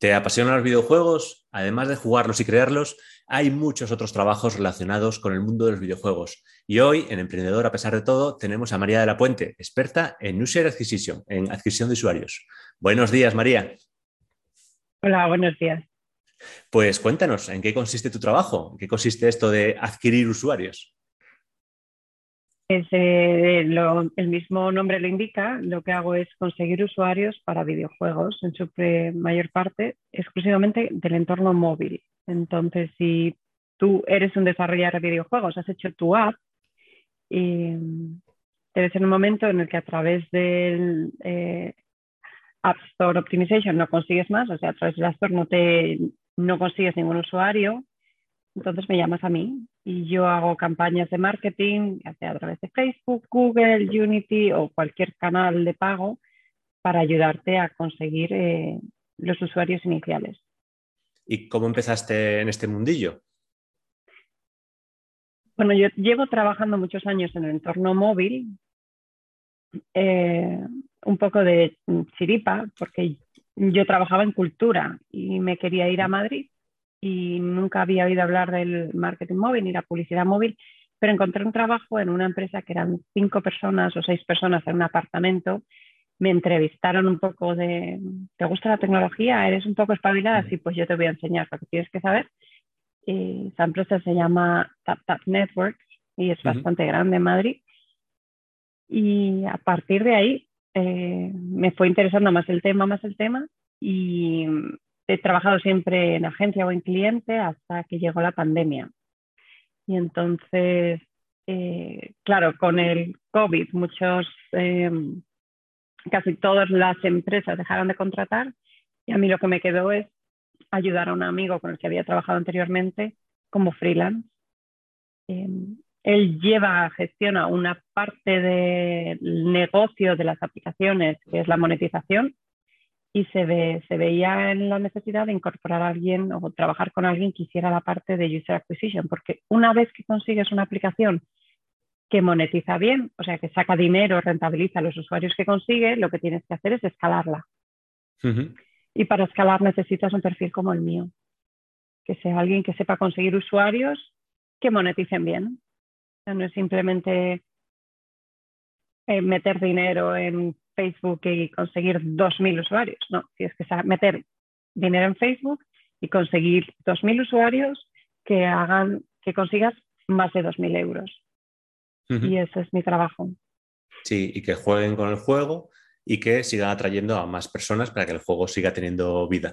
¿Te apasionan los videojuegos? Además de jugarlos y crearlos, hay muchos otros trabajos relacionados con el mundo de los videojuegos. Y hoy, en Emprendedor, a pesar de todo, tenemos a María de la Puente, experta en User Acquisition, en adquisición de usuarios. Buenos días, María. Hola, buenos días. Pues cuéntanos, ¿en qué consiste tu trabajo? ¿En qué consiste esto de adquirir usuarios? Eh, el mismo nombre lo indica, lo que hago es conseguir usuarios para videojuegos, en su mayor parte exclusivamente del entorno móvil. Entonces, si tú eres un desarrollador de videojuegos, has hecho tu app, y debe ser un momento en el que a través del eh, App Store Optimization no consigues más, o sea, a través del App Store no, te, no consigues ningún usuario, entonces me llamas a mí y yo hago campañas de marketing, ya sea a través de Facebook, Google, Unity o cualquier canal de pago para ayudarte a conseguir eh, los usuarios iniciales. ¿Y cómo empezaste en este mundillo? Bueno, yo llevo trabajando muchos años en el entorno móvil, eh, un poco de chiripa, porque yo trabajaba en cultura y me quería ir a Madrid y nunca había oído hablar del marketing móvil ni la publicidad móvil, pero encontré un trabajo en una empresa que eran cinco personas o seis personas en un apartamento. Me entrevistaron un poco de, ¿te gusta la tecnología? ¿Eres un poco espabilada? Sí, pues yo te voy a enseñar lo que tienes que saber. Y esa empresa se llama TapTap Networks y es bastante grande en Madrid. Y a partir de ahí eh, me fue interesando más el tema, más el tema y he trabajado siempre en agencia o en cliente hasta que llegó la pandemia. Y entonces, eh, claro, con el COVID, muchos, em, casi todas las empresas dejaron de contratar y a mí lo que me quedó es ayudar a un amigo con el que había trabajado anteriormente como freelance. Em, él lleva, gestiona una parte del negocio de las aplicaciones, que es la monetización, y se, ve, se veía en la necesidad de incorporar a alguien o trabajar con alguien que hiciera la parte de user acquisition, porque una vez que consigues una aplicación que monetiza bien, o sea, que saca dinero, rentabiliza a los usuarios que consigue, lo que tienes que hacer es escalarla. Y para escalar necesitas un perfil como el mío, que sea alguien que sepa conseguir usuarios que moneticen bien. no es simplemente eh, meter dinero en Facebook y conseguir 2.000 usuarios. No, tienes que meter dinero en Facebook y conseguir 2.000 usuarios que hagan que consigas más de 2.000 euros. Y ese es mi trabajo. Sí, y que jueguen con el juego y que sigan atrayendo a más personas para que el juego siga teniendo vida.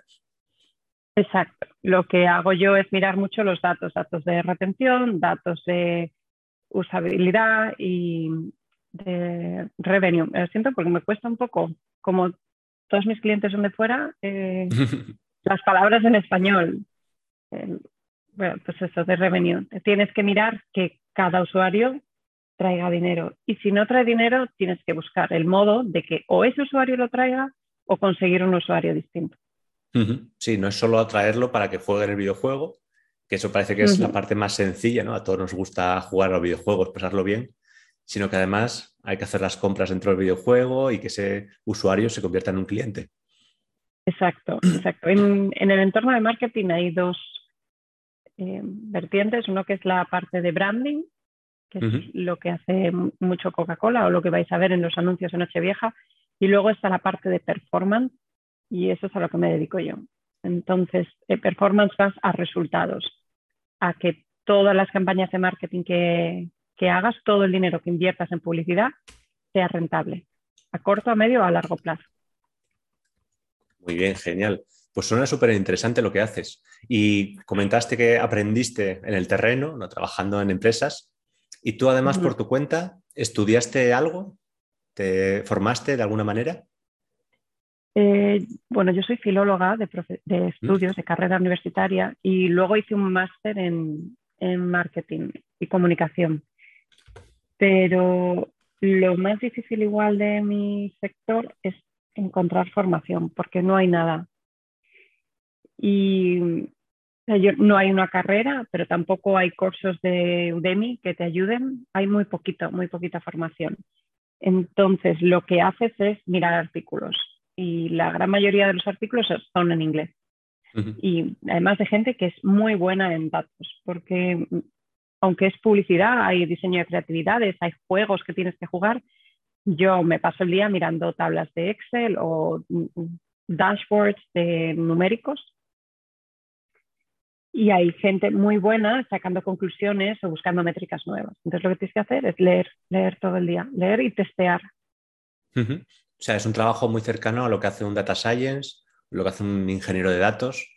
Exacto. Lo que hago yo es mirar mucho los datos, datos de retención, datos de usabilidad y, de revenue. Lo siento porque me cuesta un poco, como todos mis clientes son de fuera, eh, las palabras en español. bueno, pues eso, de revenue. Tienes que mirar que cada usuario traiga dinero. Y si no trae dinero, tienes que buscar el modo de que o ese usuario lo traiga o conseguir un usuario distinto. Sí, no es solo atraerlo para que juegue en el videojuego, que eso parece que es la parte más sencilla, ¿no? A todos nos gusta jugar a los videojuegos, pasarlo bien, sino que además hay que hacer las compras dentro del videojuego y que ese usuario se convierta en un cliente. Exacto, exacto. En, el entorno de marketing hay dos eh, vertientes. Uno que es la parte de branding, que es lo que hace mucho Coca-Cola o lo que vais a ver en los anuncios en Nochevieja. Y luego está la parte de performance y eso es a lo que me dedico yo. Entonces, eh, performance vas a resultados, a que todas las campañas de marketing que, que hagas todo el dinero que inviertas en publicidad sea rentable, a corto, a medio o a largo plazo. Muy bien, genial. Pues suena súper interesante lo que haces. Y comentaste que aprendiste en el terreno, ¿no? trabajando en empresas, y tú además por tu cuenta, ¿estudiaste algo? ¿Te formaste de alguna manera? Eh, bueno, yo soy filóloga de, de estudios, de carrera universitaria, y luego hice un máster en, en marketing y comunicación. Pero lo más difícil igual de mi sector es encontrar formación, porque no hay nada. Y no hay una carrera, pero tampoco hay cursos de Udemy que te ayuden. Hay muy poquito, muy poquita formación. Entonces, lo que haces es mirar artículos y la gran mayoría de los artículos son en inglés. Y además de gente que es muy buena en datos, porque aunque es publicidad, hay diseño de creatividades, hay juegos que tienes que jugar. Yo me paso el día mirando tablas de Excel o mm, mm, dashboards de numéricos y hay gente muy buena sacando conclusiones o buscando métricas nuevas. Entonces lo que tienes que hacer es leer, leer todo el día, leer y testear. O sea, es un trabajo muy cercano a lo que hace un data science, lo que hace un ingeniero de datos,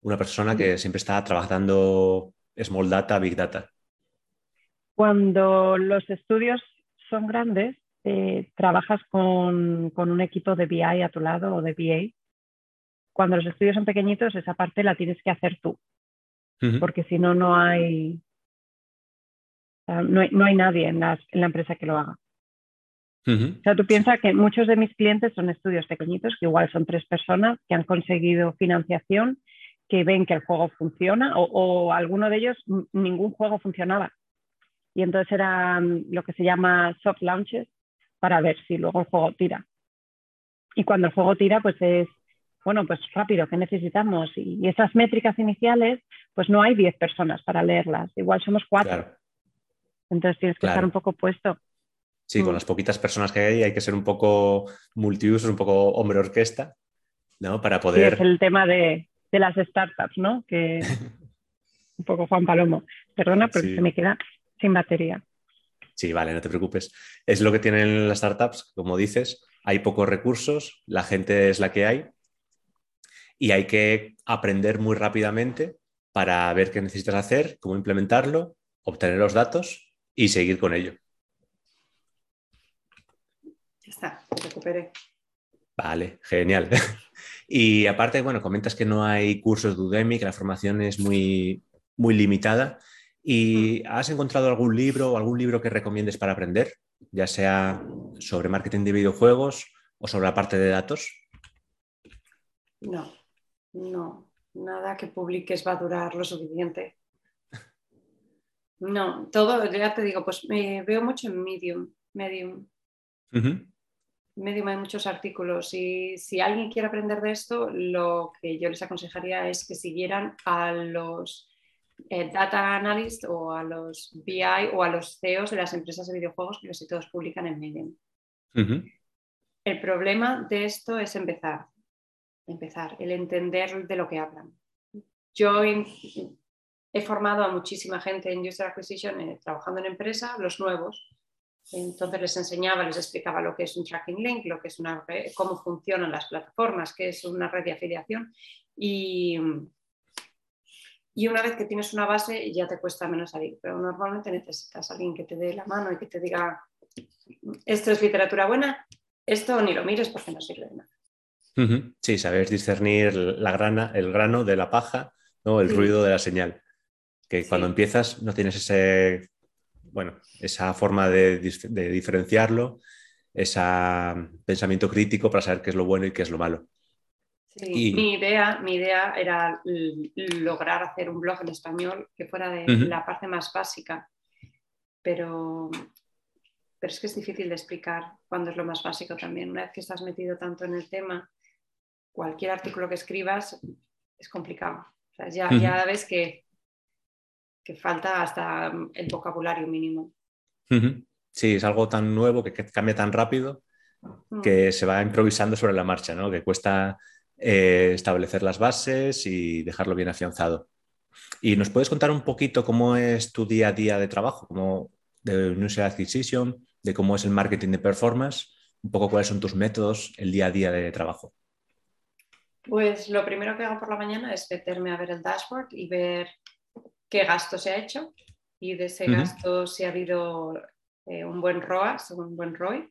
una persona que siempre está trabajando small data, big data. Cuando los estudios son grandes, eh, trabajas con, con, un equipo de BI a tu lado o de BA. Cuando los estudios son pequeñitos, esa parte la tienes que hacer tú porque si no, no hay, no hay, no hay nadie en, la empresa que lo haga. O sea, tú piensas que muchos de mis clientes son estudios pequeñitos, que igual son tres personas que han conseguido financiación, que ven que el juego funciona, o, o alguno de ellos ningún juego funcionaba. Y entonces eran lo que se llama soft launches para ver si luego el juego tira. Y cuando el juego tira, pues es bueno, pues rápido, ¿qué necesitamos? Y, esas métricas iniciales, pues no hay 10 personas para leerlas, igual somos cuatro. Entonces tienes que estar un poco puesto. Sí, con mm. las poquitas personas que hay hay que ser un poco multiusos, un poco hombre orquesta, ¿no? Para poder... es el tema de, las startups, ¿no? Que un poco Juan Palomo. Perdona, pero se me queda sin batería. Sí, vale, no te preocupes. Es lo que tienen las startups, como dices, hay pocos recursos, la gente es la que hay y hay que aprender muy rápidamente para ver qué necesitas hacer, cómo implementarlo, obtener los datos y seguir con ello. Ya está, recuperé. Vale, genial. Y aparte, bueno, comentas que no hay cursos de Udemy, que la formación es muy, muy limitada. ¿Y mm. has encontrado algún libro o algún libro que recomiendes para aprender, ya sea sobre marketing de videojuegos o sobre la parte de datos? No, no, nada que publiques va a durar lo suficiente. No, todo, ya te digo, pues me veo mucho en Medium. Medium. Medium hay muchos artículos y si alguien quiere aprender de esto, lo que yo les aconsejaría es que siguieran a los eh, data analysts o a los BI o a los CEOs de las empresas de videojuegos que casi todos publican en Medium. El problema de esto es empezar empezar, el entender de lo que hablan. Yo he formado a muchísima gente en User Acquisition eh, trabajando en empresa, los nuevos. Entonces les enseñaba, les explicaba lo que es un tracking link, lo que es una cómo funcionan las plataformas, qué es una red de afiliación. Y, y una vez que tienes una base ya te cuesta menos salir, pero normalmente necesitas a alguien que te dé la mano y que te diga, esto es literatura buena, esto ni lo mires porque no sirve de nada. Sí, sabes discernir la grana, el grano de la paja, ¿no? el ruido de la señal. Que cuando empiezas no tienes ese, bueno, esa forma de, diferenciarlo, ese pensamiento crítico para saber qué es lo bueno y qué es lo malo. mi, idea, mi idea era lograr hacer un blog en español que fuera de la parte más básica, pero, pero es que es difícil de explicar cuando es lo más básico también. Una vez que estás metido tanto en el tema, cualquier artículo que escribas es complicado. ya, ves que, que, falta hasta el vocabulario mínimo. Sí, es algo tan nuevo que, cambia tan rápido que mm. se va improvisando sobre la marcha, ¿no? que cuesta eh, establecer las bases y dejarlo bien afianzado. ¿Y nos puedes contar un poquito cómo es tu día a día de trabajo, como de User Acquisition, de cómo es el marketing de performance, un poco cuáles son tus métodos, el día a día de trabajo? Pues lo primero que hago por la mañana es meterme a ver el dashboard y ver qué gasto se ha hecho y de ese gasto si ha habido eh, un buen ROAS, un buen ROI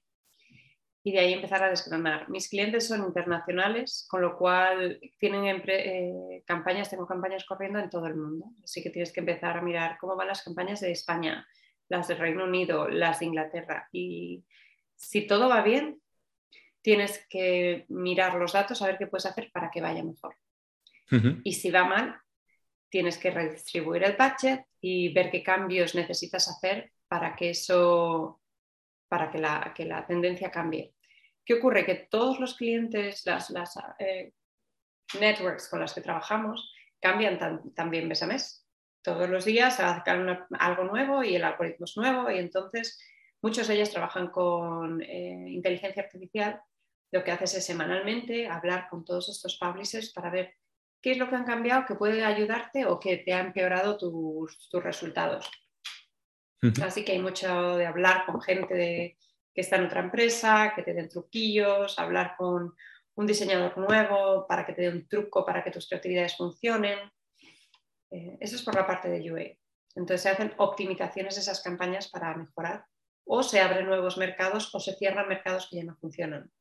y de ahí empezar a desgranar. Mis clientes son internacionales, con lo cual tienen eh, campañas, tengo campañas corriendo en todo el mundo, así que tienes que empezar a mirar cómo van las campañas de España, las de Reino Unido, las de Inglaterra y si todo va bien, tienes que mirar los datos a ver qué puedes hacer para que vaya mejor. Y si va mal, tienes que redistribuir el budget y ver qué cambios necesitas hacer para que eso, para que la, que la tendencia cambie. ¿Qué ocurre? Que todos los clientes, las, las, eh, networks con las que trabajamos cambian también mes a mes. Todos los días sacan algo nuevo y el algoritmo es nuevo y entonces muchos de ellos trabajan con eh, inteligencia artificial. Lo que haces es semanalmente hablar con todos estos publishers para ver qué es lo que han cambiado que puede ayudarte o que te ha empeorado tus, resultados. Así que hay mucho de hablar con gente que está en otra empresa, que te den truquillos, hablar con un diseñador nuevo para que te dé un truco para que tus creatividades funcionen. Eh, eso es por la parte de UA. Entonces se hacen optimizaciones de esas campañas para mejorar o se abren nuevos mercados o se cierran mercados que ya no funcionan.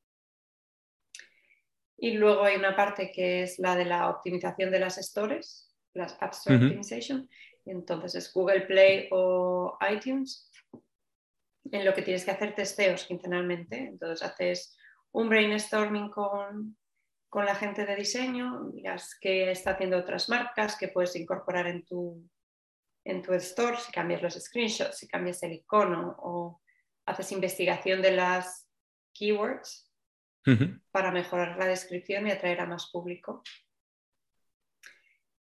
Y luego hay una parte que es la de la optimización de las stores, las App Store Optimization. Entonces es Google Play o iTunes, en lo que tienes que hacer testeos quincenalmente. Entonces haces un brainstorming con, con la gente de diseño, miras qué está haciendo otras marcas, que puedes incorporar en tu, en tu store, si cambias los screenshots, si cambias el icono o haces investigación de las keywords para mejorar la descripción y atraer a más público.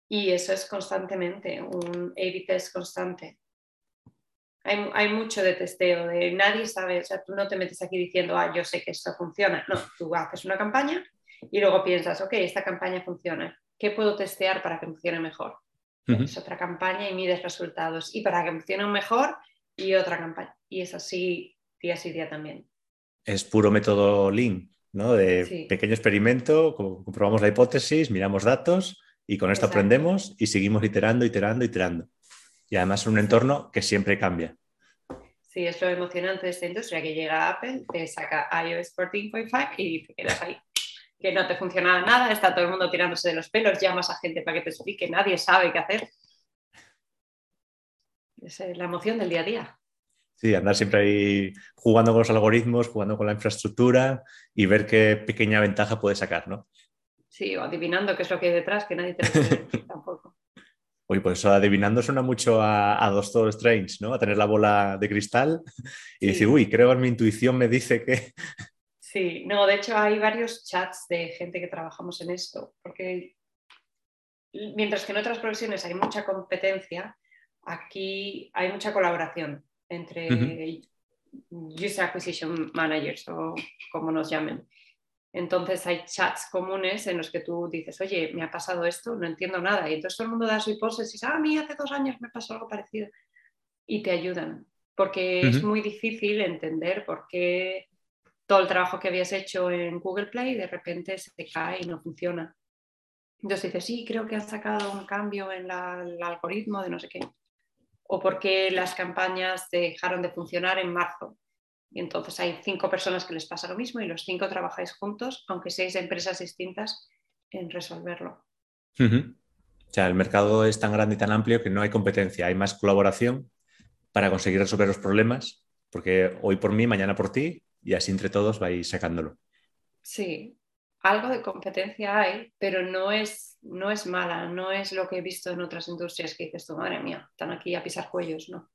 Y eso es constantemente, un A-B test constante. Hay, hay, mucho de testeo, de nadie sabe, o sea, tú no te metes aquí diciendo, ah, yo sé que esto funciona. No, tú haces una campaña y luego piensas, ok, esta campaña funciona. ¿Qué puedo testear para que funcione mejor? Es otra campaña y mides resultados. Y para que funcione mejor, y otra campaña. Y es así día sí día también. Es puro método Lean. ¿No? De pequeño experimento, comprobamos la hipótesis, miramos datos y con esto aprendemos y seguimos iterando, iterando, iterando. Y además es un entorno que siempre cambia. Sí, es lo emocionante de esta industria que llega Apple, te saca iOS 14.5 y te quedas ahí. Que no te funciona nada, está todo el mundo tirándose de los pelos, llamas a gente para que te explique, nadie sabe qué hacer. Es la emoción del día a día. Sí, andar siempre ahí jugando con los algoritmos, jugando con la infraestructura y ver qué pequeña ventaja puede sacar, ¿no? Sí, o adivinando qué es lo que hay detrás, que nadie te lo tampoco. Oye, pues adivinando suena mucho a, a Doctor Strange, ¿no? A tener la bola de cristal y decir, uy, creo que mi intuición me dice que... Sí, no, de hecho hay varios chats de gente que trabajamos en esto, porque mientras que en otras profesiones hay mucha competencia, aquí hay mucha colaboración entre User Acquisition Managers o como nos llamen. Entonces hay chats comunes en los que tú dices, oye, me ha pasado esto, no entiendo nada. Y entonces todo el mundo da su hipótesis, ah, a mí hace dos años me pasó algo parecido. Y te ayudan, porque es muy difícil entender por qué todo el trabajo que habías hecho en Google Play de repente se te cae y no funciona. Entonces dices, sí, creo que has sacado un cambio en el algoritmo de no sé qué o porque las campañas dejaron de funcionar en marzo. Y entonces hay cinco personas que les pasa lo mismo y los cinco trabajáis juntos, aunque seáis empresas distintas, en resolverlo. O sea, el mercado es tan grande y tan amplio que no hay competencia, hay más colaboración para conseguir resolver los problemas, porque hoy por mí, mañana por ti, y así entre todos vais sacándolo. Sí, algo de competencia hay, pero no es, no es mala, no es lo que he visto en otras industrias que dices tú, madre mía, están aquí a pisar cuellos, ¿no?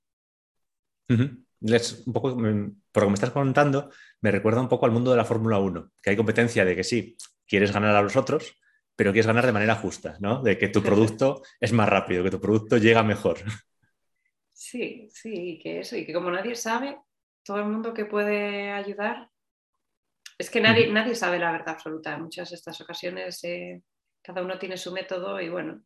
un poco, mm, por lo que me estás contando, me recuerda un poco al mundo de la Fórmula 1, que hay competencia de que sí, quieres ganar a los otros, pero quieres ganar de manera justa, ¿no? De que tu producto es más rápido, que tu producto llega mejor. Sí, sí, que eso, y que como nadie sabe, todo el mundo que puede ayudar es que nadie, nadie sabe la verdad absoluta. En muchas de estas ocasiones eh, cada uno tiene su método y bueno.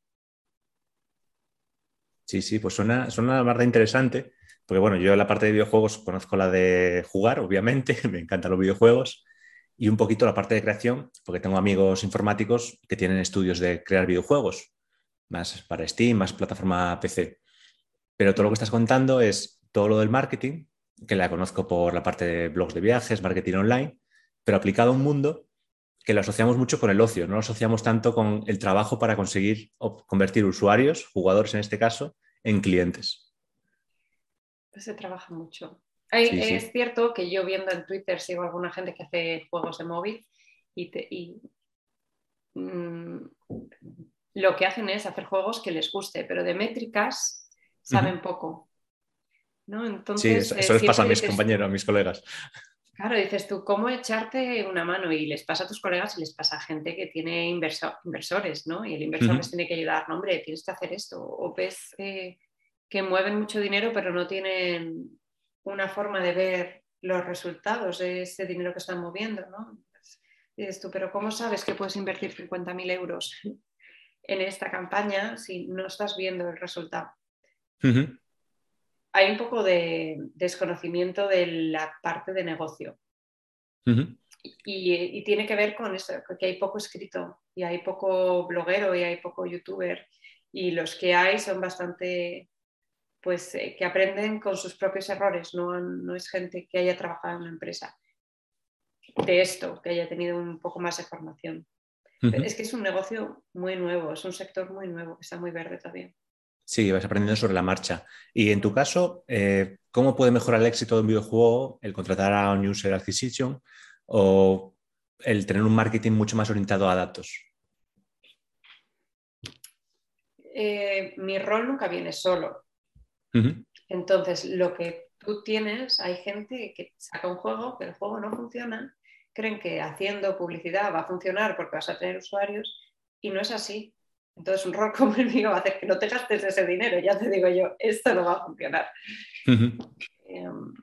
Sí, sí, pues suena, suena más de interesante, porque bueno, yo la parte de videojuegos conozco la de jugar, obviamente, me encantan los videojuegos, y un poquito la parte de creación, porque tengo amigos informáticos que tienen estudios de crear videojuegos, más para Steam, más plataforma PC. Pero todo lo que estás contando es todo lo del marketing, que la conozco por la parte de blogs de viajes, marketing online, pero aplicado a un mundo que lo asociamos mucho con el ocio, no lo asociamos tanto con el trabajo para conseguir convertir usuarios, jugadores en este caso, en clientes. Pues se trabaja mucho. es cierto que yo viendo en Twitter sigo a alguna gente que hace juegos de móvil y, mm, lo que hacen es hacer juegos que les guste, pero de métricas saben poco. sí, eso, les pasa a mis compañeros, a mis colegas. Claro, dices tú, ¿cómo echarte una mano? Y les pasa a tus colegas y les pasa a gente que tiene inversores, ¿no? Y el inversor les tiene que ayudar, no, hombre, tienes que hacer esto. O ves eh, que mueven mucho dinero, pero no tienen una forma de ver los resultados de ese dinero que están moviendo, ¿no? dices tú, pero ¿cómo sabes que puedes invertir 50.000 euros en esta campaña si no estás viendo el resultado? Hay un poco de desconocimiento de la parte de negocio. y, tiene que ver con eso, que hay poco escrito y hay poco bloguero y hay poco youtuber y los que hay son bastante pues eh, que aprenden con sus propios errores, no, no es gente que haya trabajado en una empresa de esto, que haya tenido un poco más de formación. Es que es un negocio muy nuevo, es un sector muy nuevo, que está muy verde todavía. Sí, vas aprendiendo sobre la marcha. Y en tu caso, eh, ¿cómo puede mejorar el éxito de un videojuego el contratar a un user acquisition o el tener un marketing mucho más orientado a datos? Eh, mi rol nunca viene solo. Entonces, lo que tú tienes, hay gente que saca un juego, que el juego no funciona, creen que haciendo publicidad va a funcionar porque vas a tener usuarios y no es así. Entonces, un rol como el mío va a hacer que no te gastes ese dinero. Ya te digo yo, esto no va a funcionar. Em,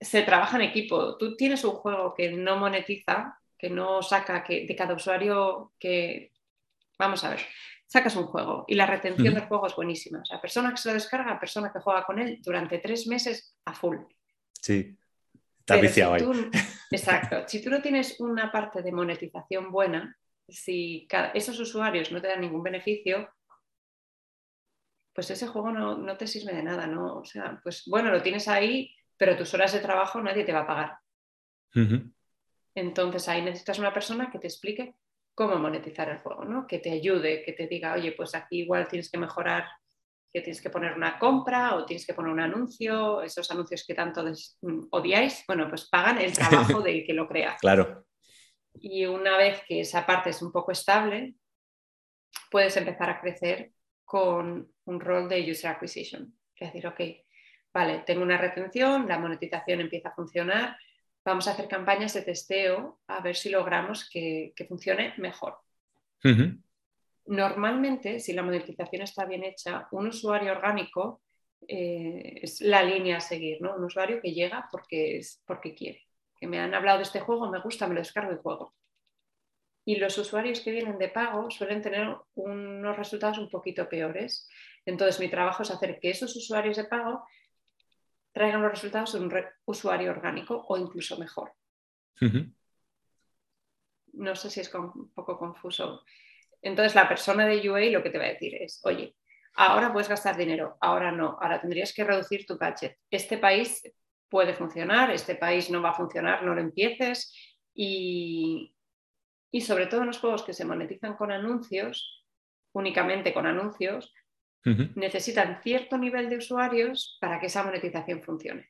se trabaja en equipo. Tú tienes un juego que no monetiza, que no saca que, de cada usuario que... Vamos a ver, sacas un juego y la retención del juego es buenísima. O sea, persona que se lo descarga, persona que juega con él durante tres meses a full. Sí, está viciado ahí. Exacto. Si tú no tienes una parte de monetización buena, si esos usuarios no te dan ningún beneficio, pues ese juego no, te sirve de nada, ¿no? O sea, pues bueno, lo tienes ahí, pero tus horas de trabajo nadie te va a pagar. Entonces ahí necesitas una persona que te explique cómo monetizar el juego, ¿no? Que te ayude, que te diga, oye, pues aquí igual tienes que mejorar, que tienes que poner una compra o tienes que poner un anuncio, esos anuncios que tanto mm, odiáis, bueno, pues pagan el trabajo del que lo crea. Claro. Y una vez que esa parte es un poco estable, puedes empezar a crecer con un rol de user acquisition. Es decir, ok, vale, tengo una retención, la monetización empieza a funcionar, vamos a hacer campañas de testeo a ver si logramos que, funcione mejor. Normalmente, si la monetización está bien hecha, un usuario orgánico eh, es la línea a seguir, ¿no? Un usuario que llega porque, es, porque quiere. Que me han hablado de este juego, me gusta, me lo descargo y juego. Y los usuarios que vienen de pago suelen tener unos resultados un poquito peores. Entonces, mi trabajo es hacer que esos usuarios de pago traigan los resultados de un usuario orgánico o incluso mejor. No sé si es un poco confuso. Entonces, la persona de UA lo que te va a decir es, oye, ahora puedes gastar dinero, ahora no, ahora tendrías que reducir tu budget. Este país puede funcionar, este país no va a funcionar, no lo empieces. Y, y sobre todo en los juegos que se monetizan con anuncios, únicamente con anuncios, necesitan cierto nivel de usuarios para que esa monetización funcione.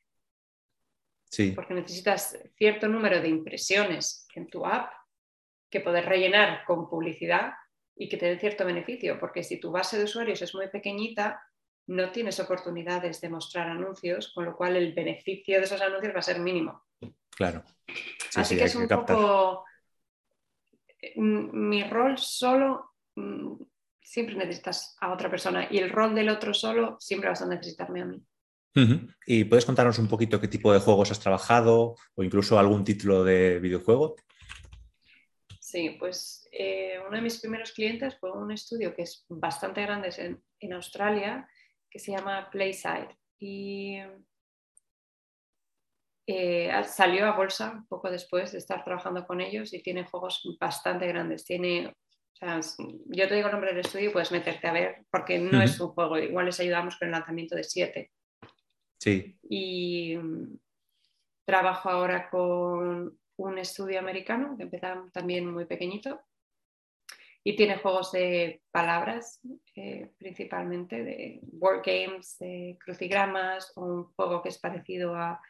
Sí. Porque necesitas cierto número de impresiones en tu app que poder rellenar con publicidad y que te den cierto beneficio, porque si tu base de usuarios es muy pequeñita, no tienes oportunidades de mostrar anuncios, con lo cual el beneficio de esos anuncios va a ser mínimo. Claro. Así que es un poco mm, mi rol solo siempre necesitas a otra persona y el rol del otro solo siempre vas a necesitarme a mí. ¿Y puedes contarnos un poquito qué tipo de juegos has trabajado o incluso algún título de videojuego? Sí, pues eh, uno de mis primeros clientes fue un estudio que es bastante grande en, en Australia, que se llama Playside. Y eh, salió a bolsa un poco después de estar trabajando con ellos y tiene juegos bastante grandes. Tiene yo te digo el nombre del estudio y puedes meterte a ver, porque no es un juego, igual les ayudamos con el lanzamiento de 7. Sí. Y mm, trabajo ahora con un estudio americano que empieza también muy pequeñito y tiene juegos de palabras eh, principalmente, de word games, de crucigramas, un juego que es parecido a,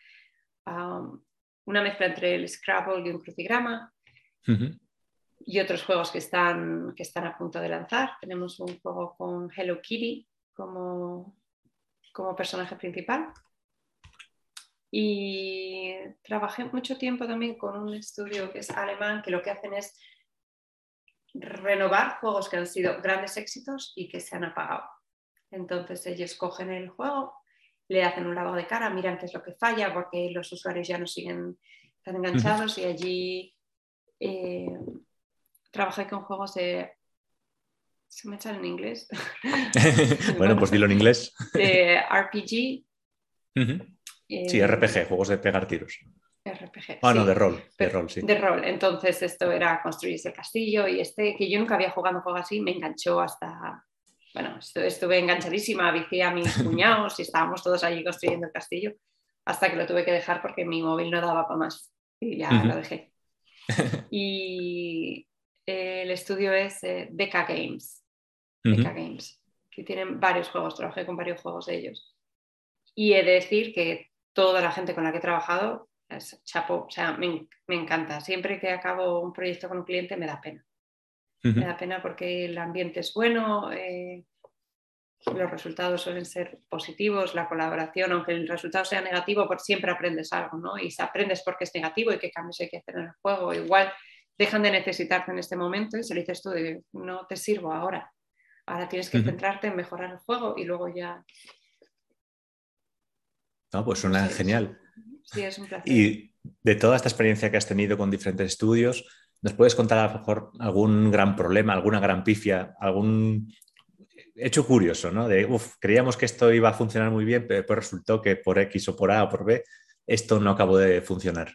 una mezcla entre el Scrabble y un crucigrama y otros juegos que están, que están a punto de lanzar. Tenemos un juego con Hello Kitty como, como personaje principal. Y trabajé mucho tiempo también con un estudio que es alemán, que lo que hacen es renovar juegos que han sido grandes éxitos y que se han apagado. Entonces ellos cogen el juego, le hacen un lavado de cara, miran qué es lo que falla, porque los usuarios ya no siguen tan enganchados y allí eh, trabajé con juegos de... Se me echan en inglés. bueno, pues dilo en inglés. De RPG. sí, RPG, juegos de pegar tiros. RPG. Ah, no, de rol. De rol, sí. De rol. Entonces, esto era construir ese castillo y este, que yo nunca había jugado un juego así, me enganchó hasta. Bueno, estuve enganchadísima, vicié a mis cuñados y estábamos todos allí construyendo el castillo, hasta que lo tuve que dejar porque mi móvil no daba para más y ya lo dejé. y el estudio es eh, Deca Games. Deca Games, que tienen varios juegos, trabajé con varios juegos de ellos. Y he de decir que toda la gente con la que he trabajado es chapo, o sea, me, encanta. Siempre que acabo un proyecto con un cliente me da pena. Me da pena porque el ambiente es bueno, eh, los resultados suelen ser positivos, la colaboración, aunque el resultado sea negativo, por siempre aprendes algo, ¿no? Y aprendes porque es negativo y qué cambios hay que hacer en el juego. Igual dejan de necesitarte en este momento y se lo dices tú, no te sirvo ahora. Ahora tienes que centrarte en mejorar el juego y luego ya. No, pues suena genial. Sí, es un placer. Y de toda esta experiencia que has tenido con diferentes estudios, ¿nos puedes contar a lo mejor algún gran problema, alguna gran pifia, algún hecho curioso, ¿no? De, uff, creíamos que esto iba a funcionar muy bien, pero después resultó que por X o por A o por B esto no acabó de funcionar.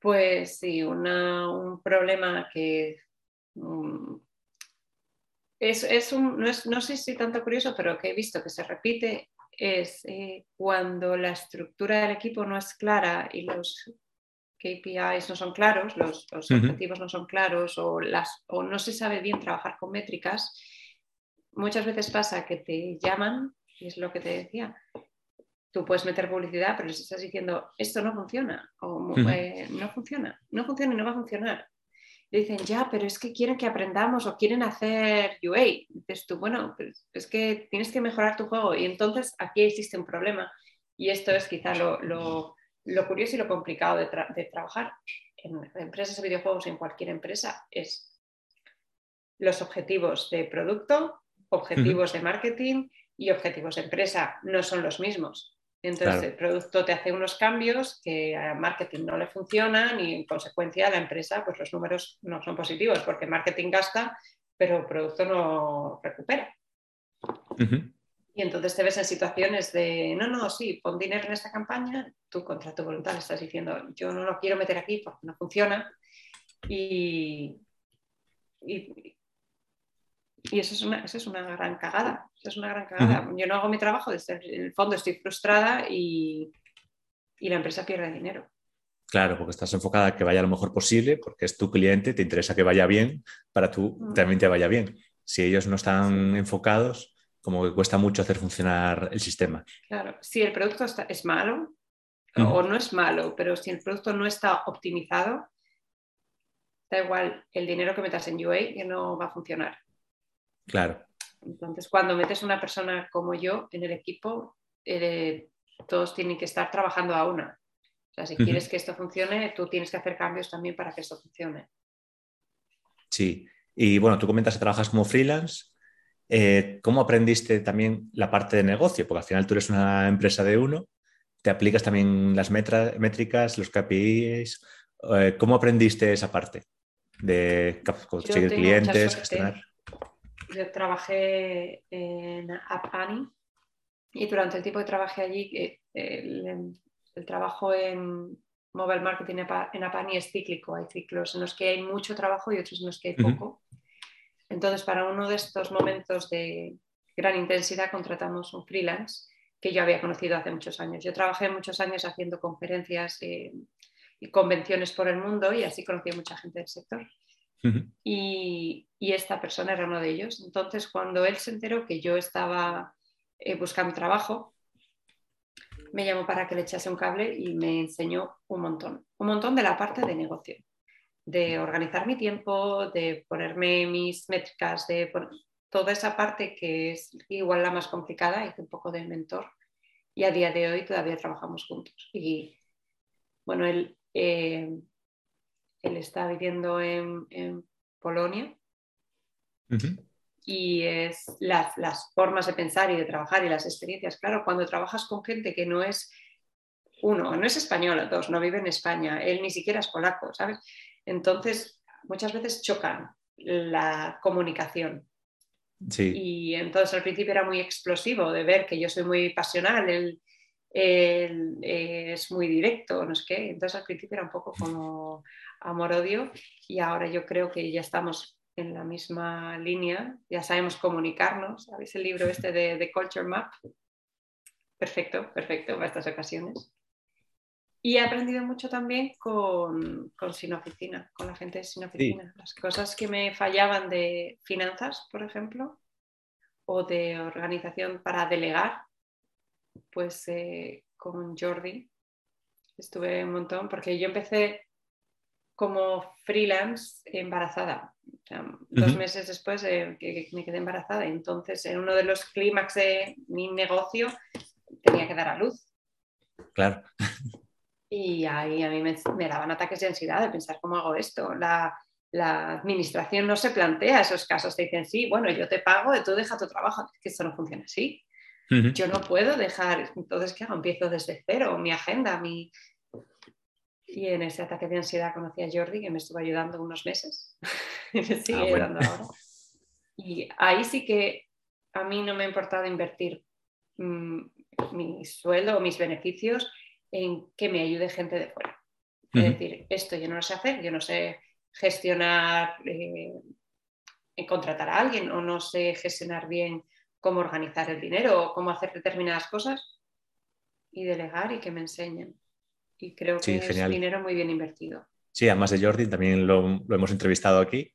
Pues sí, un problema que mm, es, un, no, no, sé si tanto curioso, pero que he visto que se repite es eh, cuando la estructura del equipo no es clara y los KPIs no son claros, los, objetivos no son claros o, las, o no se sabe bien trabajar con métricas, muchas veces pasa que te llaman, y es lo que te decía, tú puedes meter publicidad, pero les estás diciendo, esto no funciona, o eh, no funciona, no funciona y no va a funcionar dicen, ya, pero es que quieren que aprendamos o quieren hacer UA. Dices tú, bueno, pues es que tienes que mejorar tu juego y entonces aquí existe un problema. Y esto es quizá lo, lo, curioso y lo complicado de, trabajar en empresas de videojuegos, en cualquier empresa, es los objetivos de producto, objetivos de marketing y objetivos de empresa no son los mismos. Entonces el producto te hace unos cambios que a marketing no le funcionan y en consecuencia a la empresa pues los números no son positivos porque marketing gasta pero el producto no recupera. Y entonces te ves en situaciones de, no, no, sí, pon dinero en esta campaña, tú contra tu voluntad estás diciendo, yo no lo quiero meter aquí porque no funciona. Y, y, y eso es una, eso es una gran cagada. Eso es una gran cagada. Yo no hago mi trabajo, desde el fondo estoy frustrada y, y la empresa pierde dinero. Claro, porque estás enfocada a que vaya lo mejor posible, porque es tu cliente, te interesa que vaya bien, para tú también te vaya bien. Si ellos no están enfocados, como que cuesta mucho hacer funcionar el sistema. Claro, si el producto está, es malo o no es malo, pero si el producto no está optimizado, da igual el dinero que metas en UA que no va a funcionar. Claro. Entonces, cuando metes una persona como yo en el equipo, eh, todos tienen que estar trabajando a una. O sea, si quieres que esto funcione, tú tienes que hacer cambios también para que esto funcione. Sí. Y bueno, tú comentas que trabajas como freelance. Eh, ¿Cómo aprendiste también la parte de negocio? Porque al final tú eres una empresa de uno, te aplicas también las métricas, los KPIs. Eh, ¿Cómo aprendiste esa parte de conseguir clientes, gestionar? Yo trabajé en App y durante el tiempo que trabajé allí, eh, el, trabajo en mobile marketing en App es cíclico. Hay ciclos en los que hay mucho trabajo y otros en los que hay poco. Entonces, para uno de estos momentos de gran intensidad, contratamos un freelance que yo había conocido hace muchos años. Yo trabajé muchos años haciendo conferencias eh, y convenciones por el mundo y así conocí a mucha gente del sector y, esta persona era uno de ellos. Entonces, cuando él se enteró que yo estaba eh, buscando trabajo, me llamó para que le echase un cable y me enseñó un montón, un montón de la parte de negocio, de organizar mi tiempo, de ponerme mis métricas, de toda esa parte que es igual la más complicada, hice un poco de mentor Y a día de hoy todavía trabajamos juntos. Y bueno, él, eh, él está viviendo en, Polonia. Y es las, las formas de pensar y de trabajar y las experiencias. Claro, cuando trabajas con gente que no es uno, no es español, dos, no vive en España, él ni siquiera es polaco, ¿sabes? Entonces, muchas veces chocan la comunicación. Sí. Y entonces al principio era muy explosivo de ver que yo soy muy pasional, él, es muy directo, no sé qué. Entonces al principio era un poco como amor-odio y ahora yo creo que ya estamos en la misma línea, ya sabemos comunicarnos. ¿Sabéis el libro este de, de Culture Map? Perfecto, perfecto para estas ocasiones. Y he aprendido mucho también con, con Sin Oficina, con la gente de Sin Oficina. Las cosas que me fallaban de finanzas, por ejemplo, o de organización para delegar, pues eh, con Jordi estuve un montón, porque yo empecé como freelance embarazada. Dos meses después de que me quedé embarazada. Entonces, en uno de los clímax de mi negocio, tenía que dar a luz. Claro. Y ahí a mí me, daban ataques de ansiedad de pensar cómo hago esto. La, administración no se plantea esos casos. Te dicen, sí, bueno, yo te pago, tú deja tu trabajo. que esto no funciona así. Yo no puedo dejar, entonces, ¿qué hago? Empiezo desde cero, mi agenda, mi... Y en ese ataque de ansiedad conocí a Jordi, que me estuvo ayudando unos meses. me sigue ah, ayudando ahora. Y ahí sí que a mí no me ha importado invertir mm, mi sueldo o mis beneficios en que me ayude gente de fuera. Es decir, esto yo no lo sé hacer, yo no sé gestionar, eh, contratar a alguien o no sé gestionar bien cómo organizar el dinero o cómo hacer determinadas cosas y delegar y que me enseñen. Y creo que es dinero muy bien invertido. Sí, además de Jordi, también lo, lo hemos entrevistado aquí.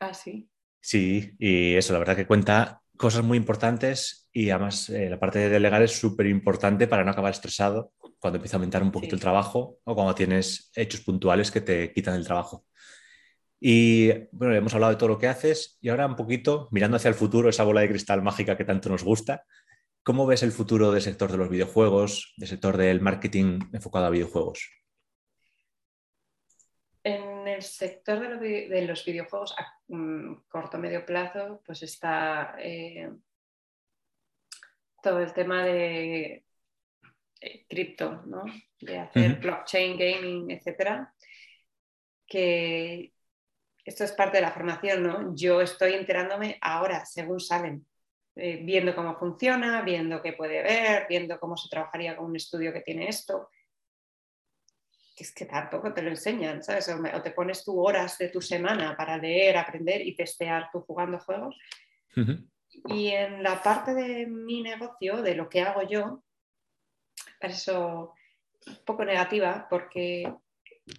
Ah, sí. Sí, y eso, la verdad que cuenta cosas muy importantes y además eh, la parte de delegar es súper importante para no acabar estresado cuando empieza a aumentar un poquito el trabajo o cuando tienes hechos puntuales que te quitan el trabajo. Y bueno, hemos hablado de todo lo que haces y ahora un poquito mirando hacia el futuro, esa bola de cristal mágica que tanto nos gusta, ¿cómo ves el futuro del sector de los videojuegos, del sector del marketing enfocado a videojuegos? En el sector de, los videojuegos a mm, corto medio plazo, pues está eh, todo el tema de eh, cripto, ¿no? de hacer blockchain gaming, etcétera, que esto es parte de la formación, ¿no? Yo estoy enterándome ahora, según salen, eh, viendo cómo funciona, viendo qué puede ver, viendo cómo se trabajaría con un estudio que tiene esto. Que es que tampoco te lo enseñan, ¿sabes? O, te pones tú horas de tu semana para leer, aprender y testear tú jugando juegos. Y en la parte de mi negocio, de lo que hago yo, eso un poco negativa porque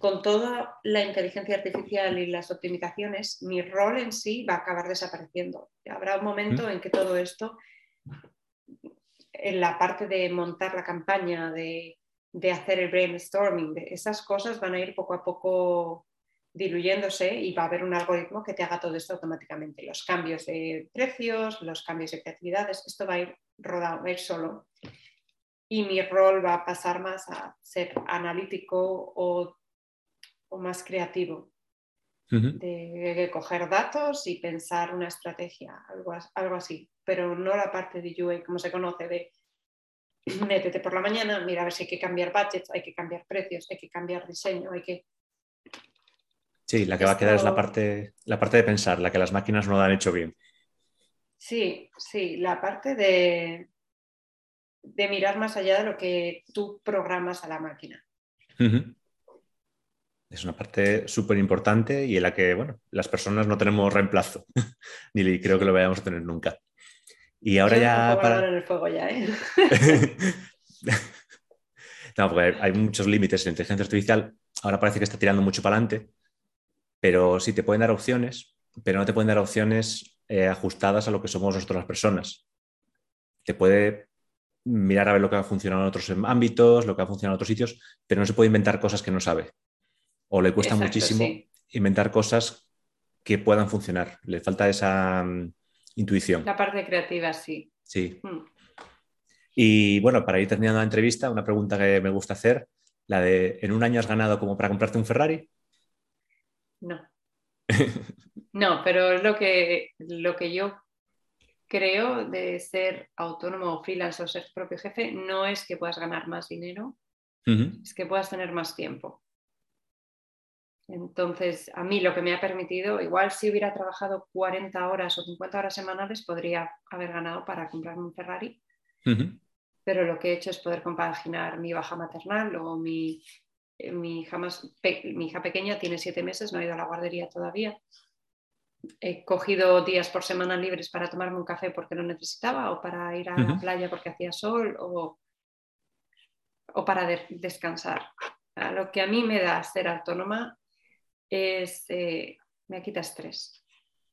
con toda la inteligencia artificial y las optimizaciones, mi rol en sí va a acabar desapareciendo. Habrá un momento en que todo esto, en la parte de montar la campaña, de, hacer el brainstorming, de esas cosas van a ir poco a poco diluyéndose y va a haber un algoritmo que te haga todo esto automáticamente. Los cambios de precios, los cambios de creatividades, esto va a ir rodado, va a ir solo y mi rol va a pasar más a ser analítico o, más creativo. de, coger datos y pensar una estrategia, algo, algo así, pero no la parte de UA como se conoce, de métete por la mañana, mira a ver si hay que cambiar budgets, hay que cambiar precios, hay que cambiar diseño, hay que... Sí, la que va a quedar es la parte, la parte de pensar, la que las máquinas no lo han hecho bien. Sí, sí, la parte de, de mirar más allá de lo que tú programas a la máquina. Es una parte súper importante y en la que, bueno, las personas no tenemos reemplazo, ni creo que lo vayamos a tener nunca. Y ahora ya... Para... En el fuego ya, ¿eh? no, porque hay muchos límites en la inteligencia artificial. Ahora parece que está tirando mucho para adelante, pero sí te pueden dar opciones, pero no te pueden dar opciones eh, ajustadas a lo que somos nosotros las personas. Te puede mirar a ver lo que ha funcionado en otros ámbitos, lo que ha funcionado en otros sitios, pero no se puede inventar cosas que no sabe. O le cuesta muchísimo inventar cosas que puedan funcionar. Le falta esa mm, intuición. La parte creativa, sí. Sí. Hmm. Y bueno, para ir terminando la entrevista, una pregunta que me gusta hacer, la de, ¿en un año has ganado como para comprarte un Ferrari? No. no, pero lo que, lo que yo creo de ser autónomo o freelance o ser propio jefe no es que puedas ganar más dinero, es que puedas tener más tiempo. Entonces, a mí lo que me ha permitido, igual si hubiera trabajado 40 horas o 50 horas semanales, podría haber ganado para comprarme un Ferrari. Pero lo que he hecho es poder compaginar mi baja maternal o mi, eh, mi, hija mi hija pequeña tiene siete meses, no ha ido a la guardería todavía. He cogido días por semana libres para tomarme un café porque lo necesitaba o para ir a la playa porque hacía sol o, o para descansar. lo que a mí me da ser autónoma es, eh, me quita estrés.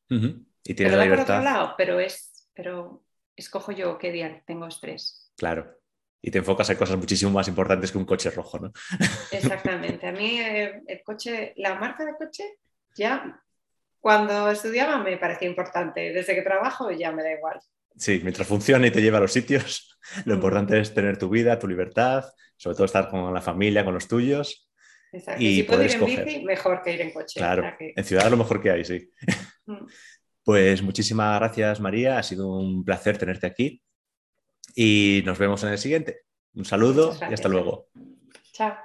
Y tiene la libertad. Por otro lado, pero, es, pero escojo yo qué día tengo estrés. Claro. Y te enfocas en cosas muchísimo más importantes que un coche rojo, ¿no? Exactamente. A mí eh, el coche, la marca de coche, ya cuando estudiaba me parecía importante. Desde que trabajo ya me da igual. Sí, mientras funcione y te lleva a los sitios, lo importante es tener tu vida, tu libertad, sobre todo estar con la familia, con los tuyos Exacto. Y si puedo ir en bici, mejor que ir en coche. Claro, en ciudad lo mejor que hay, sí. Mm. Pues muchísimas gracias, María. Ha sido un placer tenerte aquí. Y nos vemos en el siguiente. Un saludo y hasta luego. Chao.